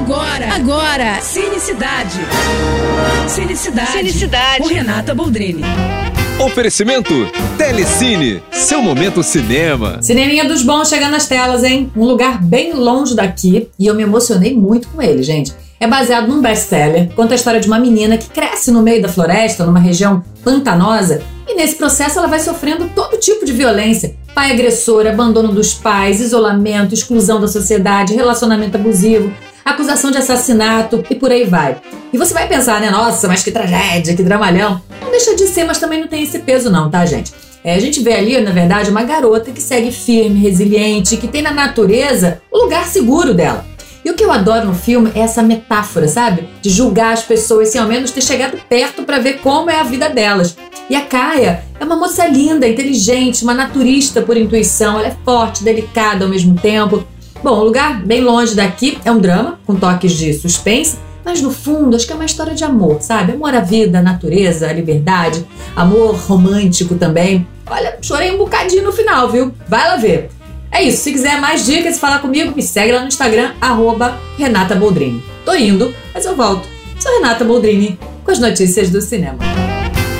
Agora, agora, Cinecidade. Cinecidade. Cinecidade. Com Renata Boldrini. Oferecimento Telecine, seu momento cinema. Cineminha dos bons chegando nas telas, hein? Um lugar bem longe daqui e eu me emocionei muito com ele, gente. É baseado num best-seller, conta a história de uma menina que cresce no meio da floresta, numa região pantanosa, e nesse processo ela vai sofrendo todo tipo de violência. Pai agressor, abandono dos pais, isolamento, exclusão da sociedade, relacionamento abusivo, acusação de assassinato e por aí vai. E você vai pensar, né? Nossa, mas que tragédia, que dramalhão. Não deixa de ser, mas também não tem esse peso, não, tá, gente? É, a gente vê ali, na verdade, uma garota que segue firme, resiliente, que tem na natureza o lugar seguro dela. E o que eu adoro no filme é essa metáfora, sabe? De julgar as pessoas sem ao menos ter chegado perto para ver como é a vida delas. E a Kaia é uma moça linda, inteligente, uma naturista por intuição. Ela é forte, delicada ao mesmo tempo. Bom, o lugar bem longe daqui é um drama, com toques de suspense, mas no fundo acho que é uma história de amor, sabe? Amor à vida, à natureza, à liberdade, amor romântico também. Olha, chorei um bocadinho no final, viu? Vai lá ver. É isso, se quiser mais dicas e falar comigo, me segue lá no Instagram, arroba Renata Boldrini. Tô indo, mas eu volto. Sou Renata Boldrini, com as notícias do cinema.